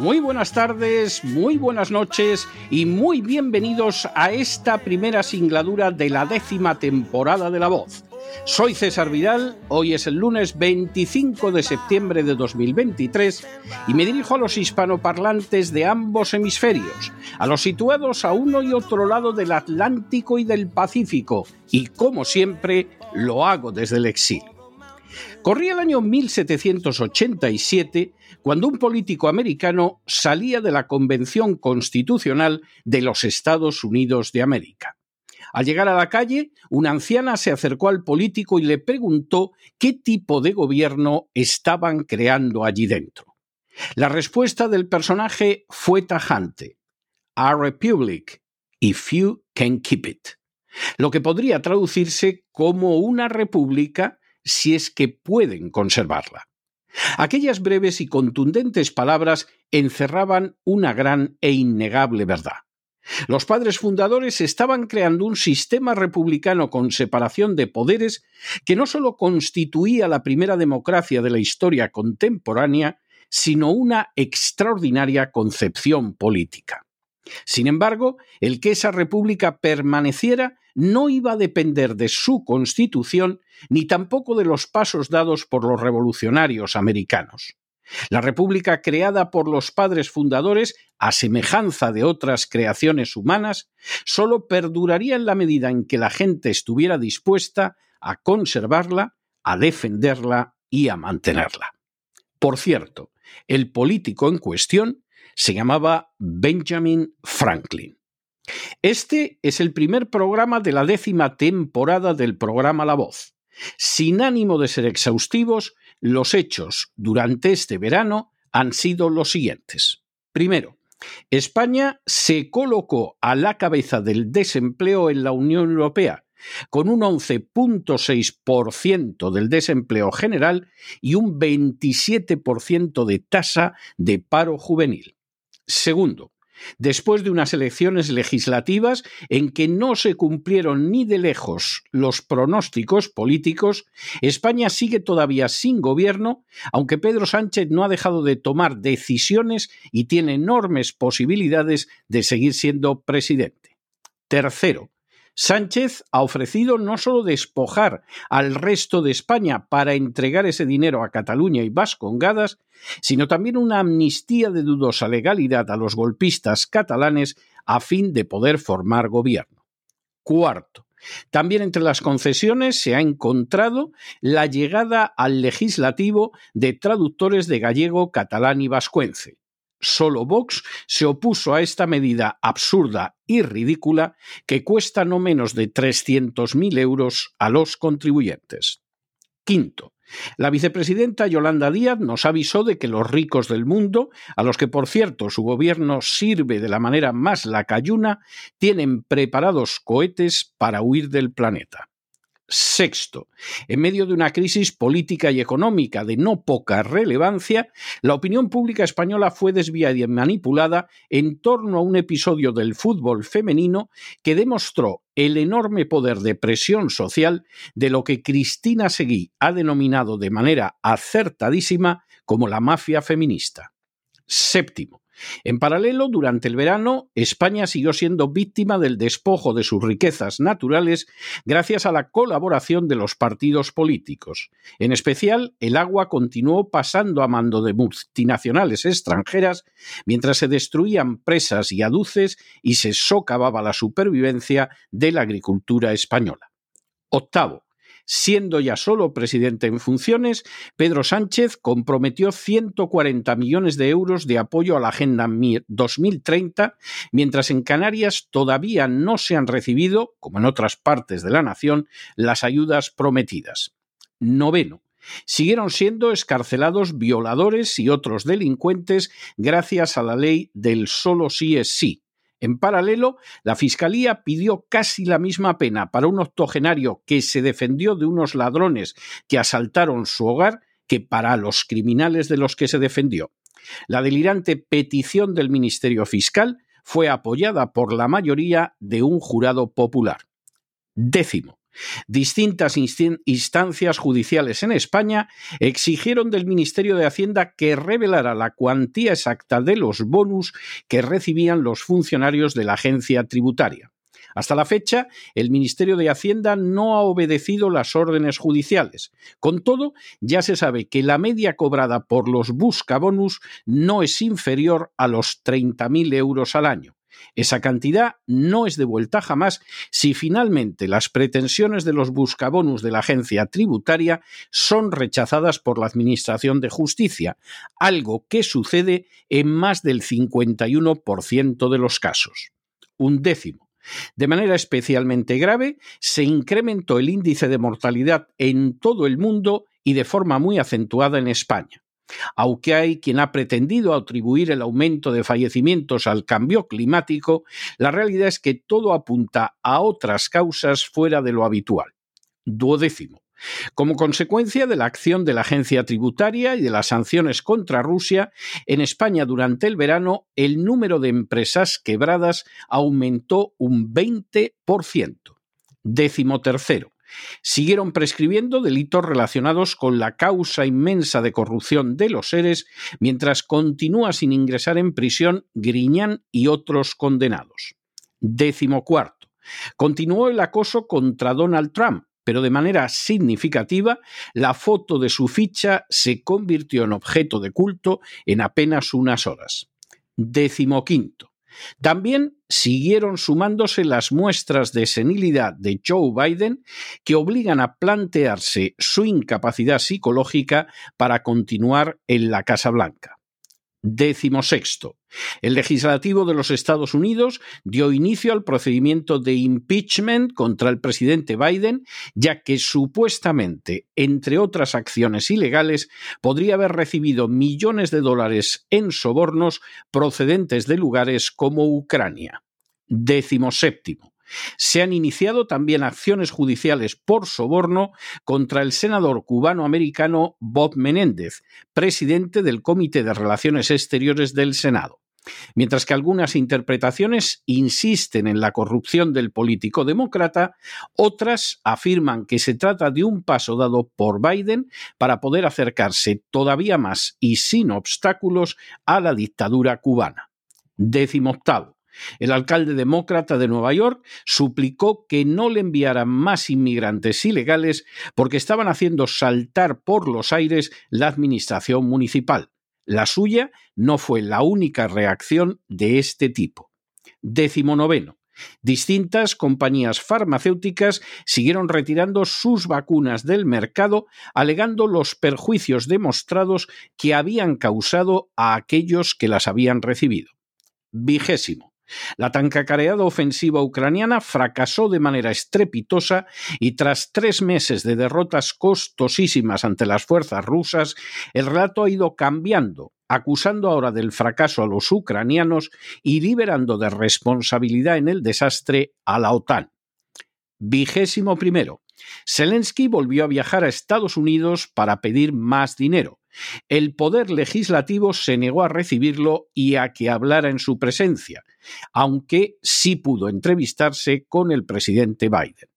muy buenas tardes, muy buenas noches y muy bienvenidos a esta primera singladura de la décima temporada de La Voz. Soy César Vidal, hoy es el lunes 25 de septiembre de 2023 y me dirijo a los hispanoparlantes de ambos hemisferios, a los situados a uno y otro lado del Atlántico y del Pacífico, y como siempre lo hago desde el exilio. Corría el año 1787 cuando un político americano salía de la Convención Constitucional de los Estados Unidos de América. Al llegar a la calle, una anciana se acercó al político y le preguntó qué tipo de gobierno estaban creando allí dentro. La respuesta del personaje fue tajante. A republic, if you can keep it. Lo que podría traducirse como una república si es que pueden conservarla. Aquellas breves y contundentes palabras encerraban una gran e innegable verdad. Los padres fundadores estaban creando un sistema republicano con separación de poderes que no solo constituía la primera democracia de la historia contemporánea, sino una extraordinaria concepción política. Sin embargo, el que esa república permaneciera no iba a depender de su constitución ni tampoco de los pasos dados por los revolucionarios americanos. La república creada por los padres fundadores, a semejanza de otras creaciones humanas, sólo perduraría en la medida en que la gente estuviera dispuesta a conservarla, a defenderla y a mantenerla. Por cierto, el político en cuestión se llamaba Benjamin Franklin. Este es el primer programa de la décima temporada del programa La Voz. Sin ánimo de ser exhaustivos, los hechos durante este verano han sido los siguientes. Primero, España se colocó a la cabeza del desempleo en la Unión Europea, con un 11.6% del desempleo general y un 27% de tasa de paro juvenil. Segundo, después de unas elecciones legislativas en que no se cumplieron ni de lejos los pronósticos políticos, España sigue todavía sin gobierno, aunque Pedro Sánchez no ha dejado de tomar decisiones y tiene enormes posibilidades de seguir siendo presidente. Tercero, Sánchez ha ofrecido no solo despojar al resto de España para entregar ese dinero a Cataluña y Vascongadas, sino también una amnistía de dudosa legalidad a los golpistas catalanes a fin de poder formar gobierno. Cuarto, también entre las concesiones se ha encontrado la llegada al legislativo de traductores de gallego, catalán y vascuence solo Vox se opuso a esta medida absurda y ridícula que cuesta no menos de 300.000 euros a los contribuyentes. Quinto, la vicepresidenta Yolanda Díaz nos avisó de que los ricos del mundo, a los que por cierto su gobierno sirve de la manera más lacayuna, tienen preparados cohetes para huir del planeta. Sexto, en medio de una crisis política y económica de no poca relevancia, la opinión pública española fue desviada y manipulada en torno a un episodio del fútbol femenino que demostró el enorme poder de presión social de lo que Cristina Seguí ha denominado de manera acertadísima como la mafia feminista. Séptimo, En paralelo, durante el verano, España siguió siendo víctima del despojo de sus riquezas naturales gracias a la colaboración de los partidos políticos. En especial, el agua continuó pasando a mando de multinacionales extranjeras mientras se destruían presas y aduces y se socavaba la supervivencia de la agricultura española. Octavo, Siendo ya solo presidente en funciones, Pedro Sánchez comprometió 140 millones de euros de apoyo a la Agenda 2030, mientras en Canarias todavía no se han recibido, como en otras partes de la nación, las ayudas prometidas. Noveno. Siguieron siendo escarcelados violadores y otros delincuentes gracias a la ley del solo sí es sí, en paralelo, la Fiscalía pidió casi la misma pena para un octogenario que se defendió de unos ladrones que asaltaron su hogar que para los criminales de los que se defendió. La delirante petición del Ministerio Fiscal fue apoyada por la mayoría de un jurado popular. Décimo. Distintas instancias judiciales en España exigieron del Ministerio de Hacienda que revelara la cuantía exacta de los bonus que recibían los funcionarios de la agencia tributaria. Hasta la fecha, el Ministerio de Hacienda no ha obedecido las órdenes judiciales. Con todo, ya se sabe que la media cobrada por los buscabonus no es inferior a los 30.000 euros al año. Esa cantidad no es devuelta jamás si finalmente las pretensiones de los buscabonus de la agencia tributaria son rechazadas por la Administración de Justicia, algo que sucede en más del 51% de los casos. Un décimo. De manera especialmente grave, se incrementó el índice de mortalidad en todo el mundo y de forma muy acentuada en España. Aunque hay quien ha pretendido atribuir el aumento de fallecimientos al cambio climático, la realidad es que todo apunta a otras causas fuera de lo habitual. Duodécimo. Como consecuencia de la acción de la agencia tributaria y de las sanciones contra Rusia, en España durante el verano el número de empresas quebradas aumentó un 20%. Décimo tercero. Siguieron prescribiendo delitos relacionados con la causa inmensa de corrupción de los seres, mientras continúa sin ingresar en prisión Griñán y otros condenados. Décimo cuarto. Continuó el acoso contra Donald Trump, pero de manera significativa, la foto de su ficha se convirtió en objeto de culto en apenas unas horas. Décimo quinto. También siguieron sumándose las muestras de senilidad de Joe Biden que obligan a plantearse su incapacidad psicológica para continuar en la Casa Blanca. Décimo sexto. El legislativo de los Estados Unidos dio inicio al procedimiento de impeachment contra el presidente Biden, ya que supuestamente, entre otras acciones ilegales, podría haber recibido millones de dólares en sobornos procedentes de lugares como Ucrania. Décimo séptimo. Se han iniciado también acciones judiciales por soborno contra el senador cubano-americano Bob Menéndez, presidente del Comité de Relaciones Exteriores del Senado. Mientras que algunas interpretaciones insisten en la corrupción del político demócrata, otras afirman que se trata de un paso dado por Biden para poder acercarse todavía más y sin obstáculos a la dictadura cubana. Décimo octavo. El alcalde demócrata de Nueva York suplicó que no le enviaran más inmigrantes ilegales porque estaban haciendo saltar por los aires la administración municipal. La suya no fue la única reacción de este tipo. Décimo noveno. Distintas compañías farmacéuticas siguieron retirando sus vacunas del mercado, alegando los perjuicios demostrados que habían causado a aquellos que las habían recibido. Vigésimo. La tan cacareada ofensiva ucraniana fracasó de manera estrepitosa y tras tres meses de derrotas costosísimas ante las fuerzas rusas, el relato ha ido cambiando, acusando ahora del fracaso a los ucranianos y liberando de responsabilidad en el desastre a la OTAN. Vigésimo primero. Zelensky volvió a viajar a Estados Unidos para pedir más dinero. El poder legislativo se negó a recibirlo y a que hablara en su presencia, aunque sí pudo entrevistarse con el presidente Biden.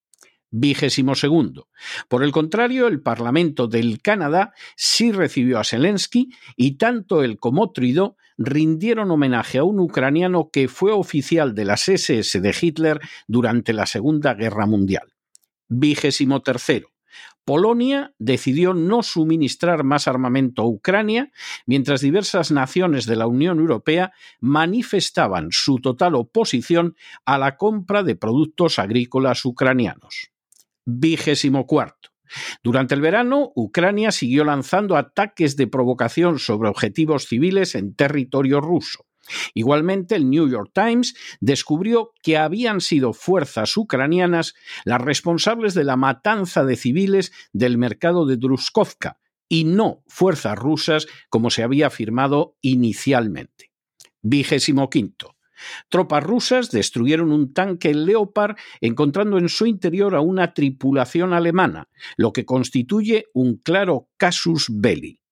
Vigésimo segundo. Por el contrario, el Parlamento del Canadá sí recibió a Zelensky y tanto él como Trudeau rindieron homenaje a un ucraniano que fue oficial de las SS de Hitler durante la Segunda Guerra Mundial. Vigésimo tercero. Polonia decidió no suministrar más armamento a Ucrania, mientras diversas naciones de la Unión Europea manifestaban su total oposición a la compra de productos agrícolas ucranianos. Vigésimo cuarto. Durante el verano, Ucrania siguió lanzando ataques de provocación sobre objetivos civiles en territorio ruso. Igualmente, el New York Times descubrió que habían sido fuerzas ucranianas las responsables de la matanza de civiles del mercado de Druskovka y no fuerzas rusas como se había afirmado inicialmente. Vigésimo quinto. Tropas rusas destruyeron un tanque Leopard encontrando en su interior a una tripulación alemana, lo que constituye un claro casus belli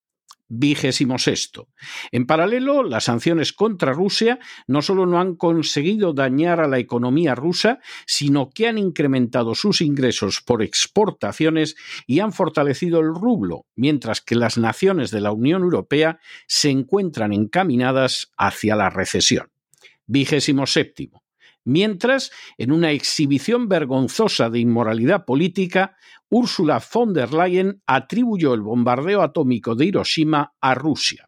sexto. En paralelo, las sanciones contra Rusia no solo no han conseguido dañar a la economía rusa, sino que han incrementado sus ingresos por exportaciones y han fortalecido el rublo, mientras que las naciones de la Unión Europea se encuentran encaminadas hacia la recesión. Vigésimo séptimo. Mientras, en una exhibición vergonzosa de inmoralidad política, Ursula von der Leyen atribuyó el bombardeo atómico de Hiroshima a Rusia.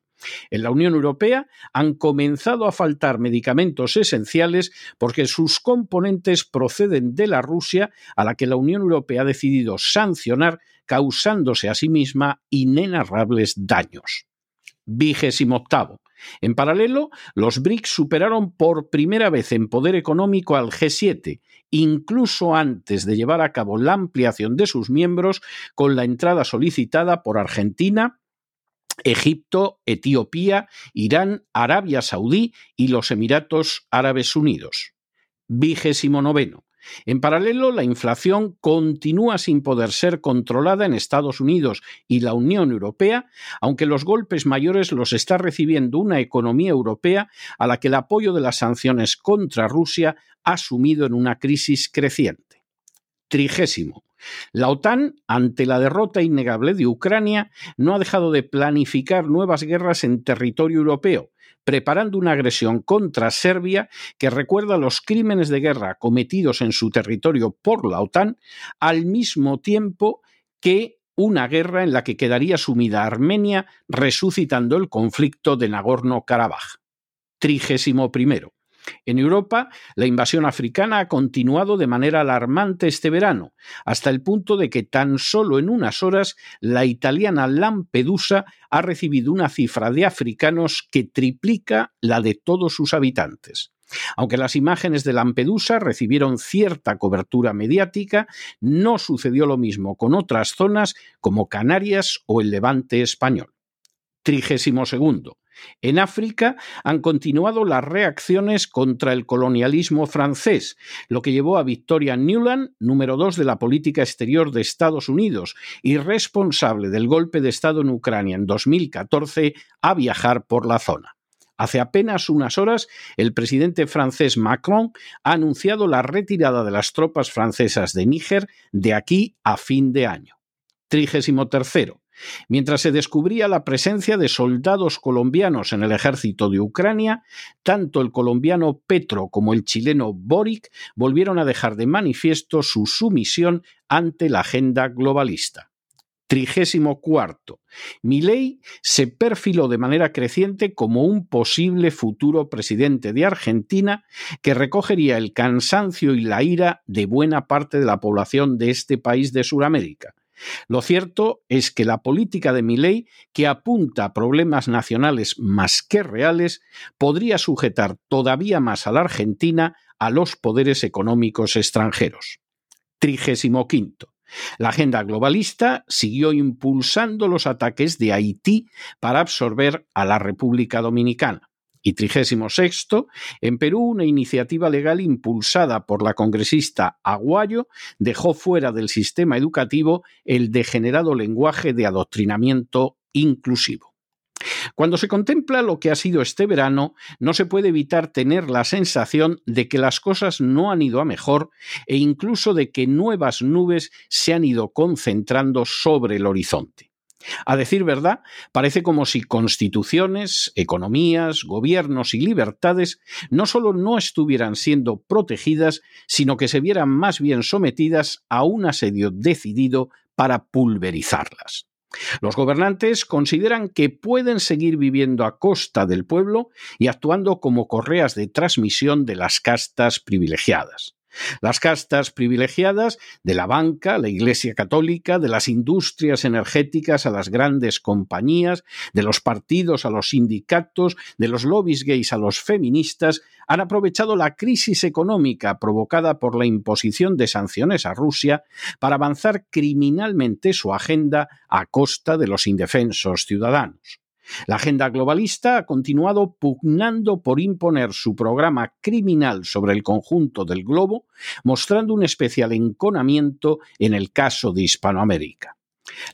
En la Unión Europea han comenzado a faltar medicamentos esenciales porque sus componentes proceden de la Rusia a la que la Unión Europea ha decidido sancionar, causándose a sí misma inenarrables daños. Vigésimo octavo. En paralelo, los BRICS superaron por primera vez en poder económico al G7, incluso antes de llevar a cabo la ampliación de sus miembros con la entrada solicitada por Argentina, Egipto, Etiopía, Irán, Arabia Saudí y los Emiratos Árabes Unidos. Vigésimo noveno. En paralelo, la inflación continúa sin poder ser controlada en Estados Unidos y la Unión Europea, aunque los golpes mayores los está recibiendo una economía europea a la que el apoyo de las sanciones contra Rusia ha sumido en una crisis creciente. Trigésimo. La OTAN, ante la derrota innegable de Ucrania, no ha dejado de planificar nuevas guerras en territorio europeo, preparando una agresión contra Serbia que recuerda los crímenes de guerra cometidos en su territorio por la OTAN, al mismo tiempo que una guerra en la que quedaría sumida Armenia, resucitando el conflicto de Nagorno-Karabaj. Trigésimo primero. En Europa, la invasión africana ha continuado de manera alarmante este verano, hasta el punto de que tan solo en unas horas la italiana Lampedusa ha recibido una cifra de africanos que triplica la de todos sus habitantes. Aunque las imágenes de Lampedusa recibieron cierta cobertura mediática, no sucedió lo mismo con otras zonas como Canarias o el Levante español. Trigésimo segundo. En África han continuado las reacciones contra el colonialismo francés, lo que llevó a Victoria Newland, número dos de la política exterior de Estados Unidos y responsable del golpe de Estado en Ucrania en 2014, a viajar por la zona. Hace apenas unas horas, el presidente francés Macron ha anunciado la retirada de las tropas francesas de Níger de aquí a fin de año. Trigésimo tercero. Mientras se descubría la presencia de soldados colombianos en el ejército de Ucrania, tanto el colombiano Petro como el chileno Boric volvieron a dejar de manifiesto su sumisión ante la agenda globalista. Trigésimo cuarto. Milei se perfiló de manera creciente como un posible futuro presidente de Argentina que recogería el cansancio y la ira de buena parte de la población de este país de Sudamérica lo cierto es que la política de Milei, que apunta a problemas nacionales más que reales, podría sujetar todavía más a la Argentina a los poderes económicos extranjeros. Trigésimo quinto. La agenda globalista siguió impulsando los ataques de Haití para absorber a la República Dominicana. Y trigésimo sexto, en Perú una iniciativa legal impulsada por la congresista Aguayo dejó fuera del sistema educativo el degenerado lenguaje de adoctrinamiento inclusivo. Cuando se contempla lo que ha sido este verano, no se puede evitar tener la sensación de que las cosas no han ido a mejor e incluso de que nuevas nubes se han ido concentrando sobre el horizonte. A decir verdad, parece como si constituciones, economías, gobiernos y libertades no solo no estuvieran siendo protegidas, sino que se vieran más bien sometidas a un asedio decidido para pulverizarlas. Los gobernantes consideran que pueden seguir viviendo a costa del pueblo y actuando como correas de transmisión de las castas privilegiadas. Las castas privilegiadas de la banca, la Iglesia Católica, de las industrias energéticas a las grandes compañías, de los partidos a los sindicatos, de los lobbies gays a los feministas, han aprovechado la crisis económica provocada por la imposición de sanciones a Rusia para avanzar criminalmente su agenda a costa de los indefensos ciudadanos. La agenda globalista ha continuado pugnando por imponer su programa criminal sobre el conjunto del globo, mostrando un especial enconamiento en el caso de Hispanoamérica.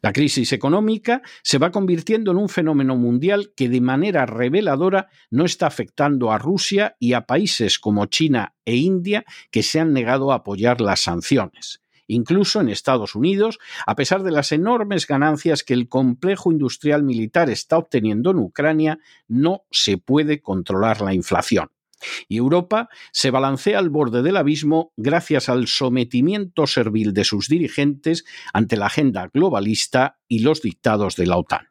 La crisis económica se va convirtiendo en un fenómeno mundial que de manera reveladora no está afectando a Rusia y a países como China e India que se han negado a apoyar las sanciones incluso en Estados Unidos, a pesar de las enormes ganancias que el complejo industrial militar está obteniendo en Ucrania, no se puede controlar la inflación. Y Europa se balancea al borde del abismo gracias al sometimiento servil de sus dirigentes ante la agenda globalista y los dictados de la OTAN.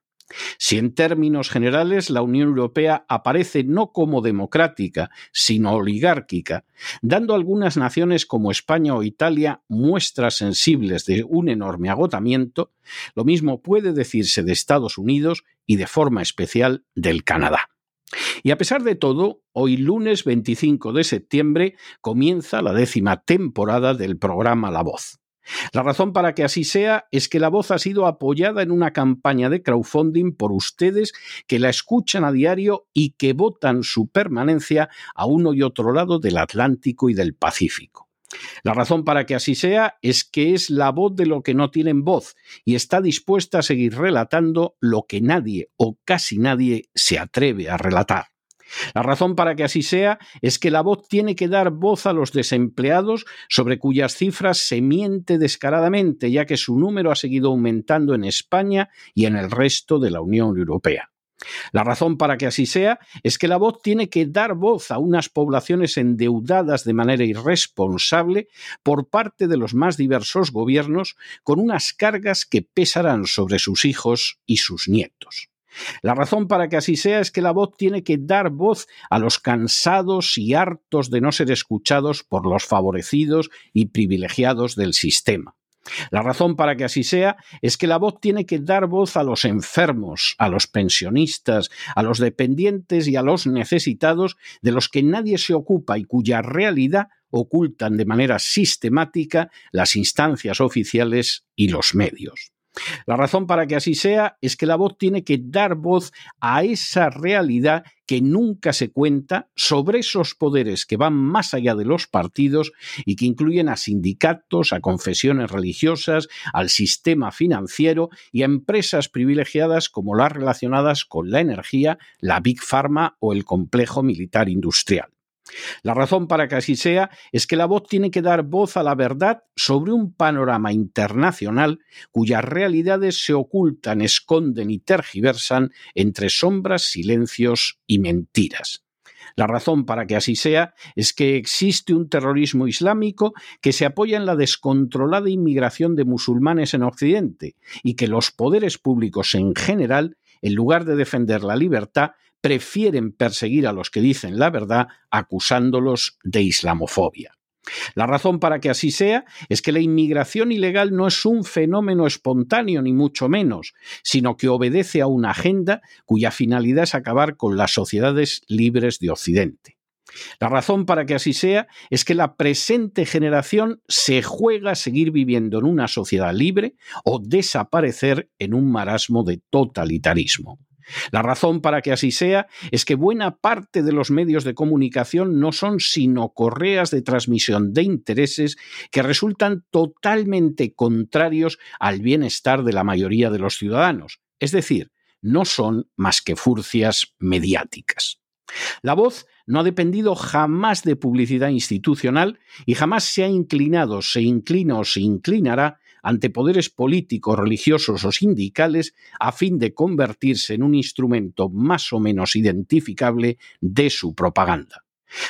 Si en términos generales la Unión Europea aparece no como democrática, sino oligárquica, dando a algunas naciones como España o Italia muestras sensibles de un enorme agotamiento, lo mismo puede decirse de Estados Unidos y de forma especial del Canadá. Y a pesar de todo, hoy lunes 25 de septiembre comienza la décima temporada del programa La Voz. La razón para que así sea es que la voz ha sido apoyada en una campaña de crowdfunding por ustedes que la escuchan a diario y que votan su permanencia a uno y otro lado del Atlántico y del Pacífico. La razón para que así sea es que es la voz de lo que no tienen voz y está dispuesta a seguir relatando lo que nadie o casi nadie se atreve a relatar. La razón para que así sea es que la voz tiene que dar voz a los desempleados sobre cuyas cifras se miente descaradamente, ya que su número ha seguido aumentando en España y en el resto de la Unión Europea. La razón para que así sea es que la voz tiene que dar voz a unas poblaciones endeudadas de manera irresponsable por parte de los más diversos gobiernos con unas cargas que pesarán sobre sus hijos y sus nietos. La razón para que así sea es que la voz tiene que dar voz a los cansados y hartos de no ser escuchados por los favorecidos y privilegiados del sistema. La razón para que así sea es que la voz tiene que dar voz a los enfermos, a los pensionistas, a los dependientes y a los necesitados de los que nadie se ocupa y cuya realidad ocultan de manera sistemática las instancias oficiales y los medios. La razón para que así sea es que la voz tiene que dar voz a esa realidad que nunca se cuenta sobre esos poderes que van más allá de los partidos y que incluyen a sindicatos, a confesiones religiosas, al sistema financiero y a empresas privilegiadas como las relacionadas con la energía, la Big Pharma o el complejo militar industrial. La razón para que así sea es que la voz tiene que dar voz a la verdad sobre un panorama internacional cuyas realidades se ocultan, esconden y tergiversan entre sombras, silencios y mentiras. La razón para que así sea es que existe un terrorismo islámico que se apoya en la descontrolada inmigración de musulmanes en Occidente y que los poderes públicos en general, en lugar de defender la libertad, prefieren perseguir a los que dicen la verdad acusándolos de islamofobia. La razón para que así sea es que la inmigración ilegal no es un fenómeno espontáneo ni mucho menos, sino que obedece a una agenda cuya finalidad es acabar con las sociedades libres de Occidente. La razón para que así sea es que la presente generación se juega a seguir viviendo en una sociedad libre o desaparecer en un marasmo de totalitarismo. La razón para que así sea es que buena parte de los medios de comunicación no son sino correas de transmisión de intereses que resultan totalmente contrarios al bienestar de la mayoría de los ciudadanos, es decir, no son más que furcias mediáticas. La voz no ha dependido jamás de publicidad institucional y jamás se ha inclinado, se inclina o se inclinará ante poderes políticos, religiosos o sindicales a fin de convertirse en un instrumento más o menos identificable de su propaganda.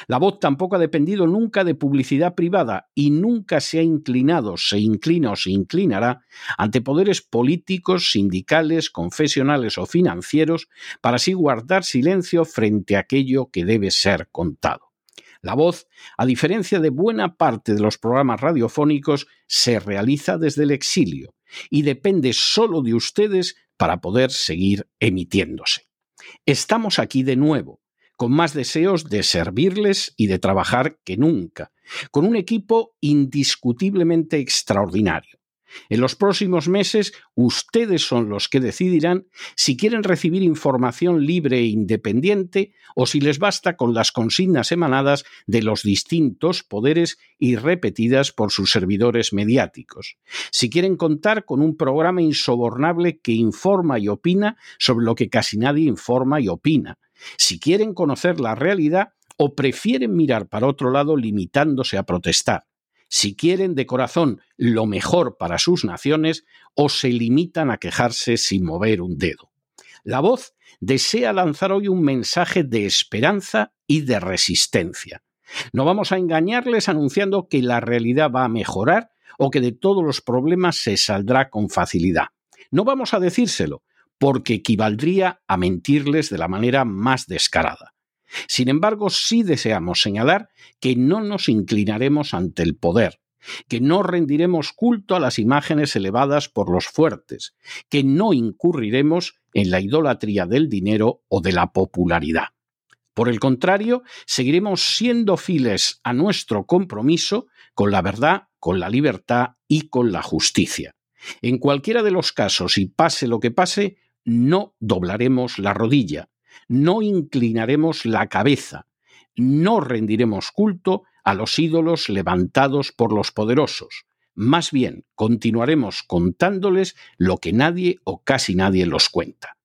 La voz tampoco ha dependido nunca de publicidad privada y nunca se ha inclinado, se inclina o se inclinará ante poderes políticos, sindicales, confesionales o financieros para así guardar silencio frente a aquello que debe ser contado. La voz, a diferencia de buena parte de los programas radiofónicos, se realiza desde el exilio y depende solo de ustedes para poder seguir emitiéndose. Estamos aquí de nuevo, con más deseos de servirles y de trabajar que nunca, con un equipo indiscutiblemente extraordinario. En los próximos meses ustedes son los que decidirán si quieren recibir información libre e independiente o si les basta con las consignas emanadas de los distintos poderes y repetidas por sus servidores mediáticos. Si quieren contar con un programa insobornable que informa y opina sobre lo que casi nadie informa y opina. Si quieren conocer la realidad o prefieren mirar para otro lado limitándose a protestar si quieren de corazón lo mejor para sus naciones o se limitan a quejarse sin mover un dedo. La voz desea lanzar hoy un mensaje de esperanza y de resistencia. No vamos a engañarles anunciando que la realidad va a mejorar o que de todos los problemas se saldrá con facilidad. No vamos a decírselo, porque equivaldría a mentirles de la manera más descarada. Sin embargo, sí deseamos señalar que no nos inclinaremos ante el poder, que no rendiremos culto a las imágenes elevadas por los fuertes, que no incurriremos en la idolatría del dinero o de la popularidad. Por el contrario, seguiremos siendo fieles a nuestro compromiso con la verdad, con la libertad y con la justicia. En cualquiera de los casos, y pase lo que pase, no doblaremos la rodilla, no inclinaremos la cabeza, no rendiremos culto a los ídolos levantados por los poderosos. Más bien, continuaremos contándoles lo que nadie o casi nadie los cuenta.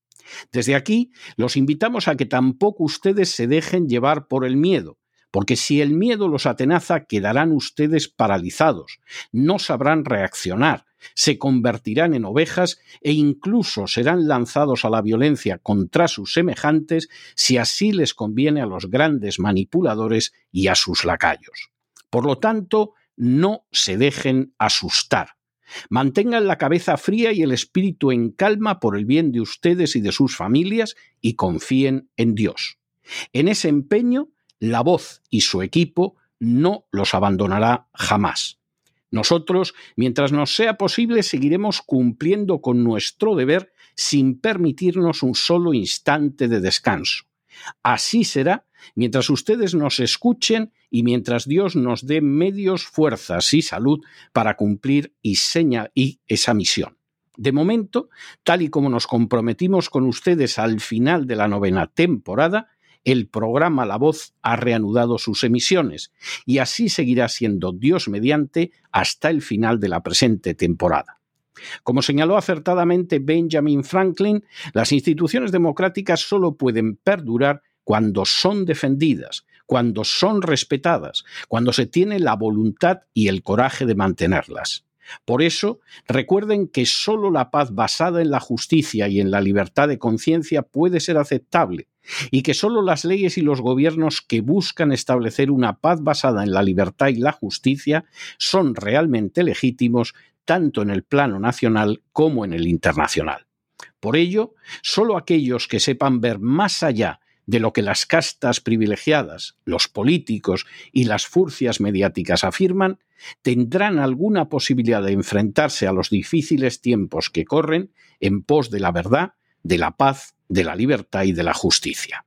Desde aquí, los invitamos a que tampoco ustedes se dejen llevar por el miedo, porque si el miedo los atenaza, quedarán ustedes paralizados, no sabrán reaccionar, se convertirán en ovejas e incluso serán lanzados a la violencia contra sus semejantes si así les conviene a los grandes manipuladores y a sus lacayos. Por lo tanto, no se dejen asustar. Mantengan la cabeza fría y el espíritu en calma por el bien de ustedes y de sus familias y confíen en Dios. En ese empeño, la voz y su equipo no los abandonará jamás. Nosotros, mientras nos sea posible, seguiremos cumpliendo con nuestro deber sin permitirnos un solo instante de descanso. Así será mientras ustedes nos escuchen y mientras Dios nos dé medios, fuerzas y salud para cumplir y, y esa misión. De momento, tal y como nos comprometimos con ustedes al final de la novena temporada, el programa La Voz ha reanudado sus emisiones y así seguirá siendo Dios mediante hasta el final de la presente temporada. Como señaló acertadamente Benjamin Franklin, las instituciones democráticas solo pueden perdurar cuando son defendidas, cuando son respetadas, cuando se tiene la voluntad y el coraje de mantenerlas. Por eso, recuerden que solo la paz basada en la justicia y en la libertad de conciencia puede ser aceptable, y que solo las leyes y los gobiernos que buscan establecer una paz basada en la libertad y la justicia son realmente legítimos tanto en el plano nacional como en el internacional. Por ello, solo aquellos que sepan ver más allá de lo que las castas privilegiadas, los políticos y las furcias mediáticas afirman, tendrán alguna posibilidad de enfrentarse a los difíciles tiempos que corren en pos de la verdad, de la paz, de la libertad y de la justicia.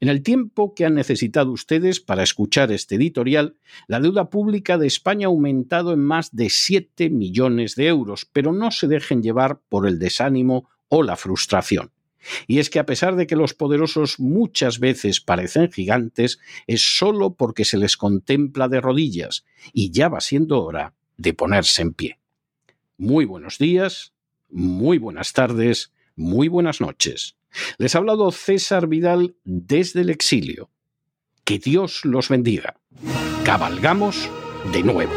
En el tiempo que han necesitado ustedes para escuchar este editorial, la deuda pública de España ha aumentado en más de 7 millones de euros, pero no se dejen llevar por el desánimo o la frustración. Y es que a pesar de que los poderosos muchas veces parecen gigantes, es solo porque se les contempla de rodillas, y ya va siendo hora de ponerse en pie. Muy buenos días, muy buenas tardes, muy buenas noches. Les ha hablado César Vidal desde el exilio. Que Dios los bendiga. Cabalgamos de nuevo.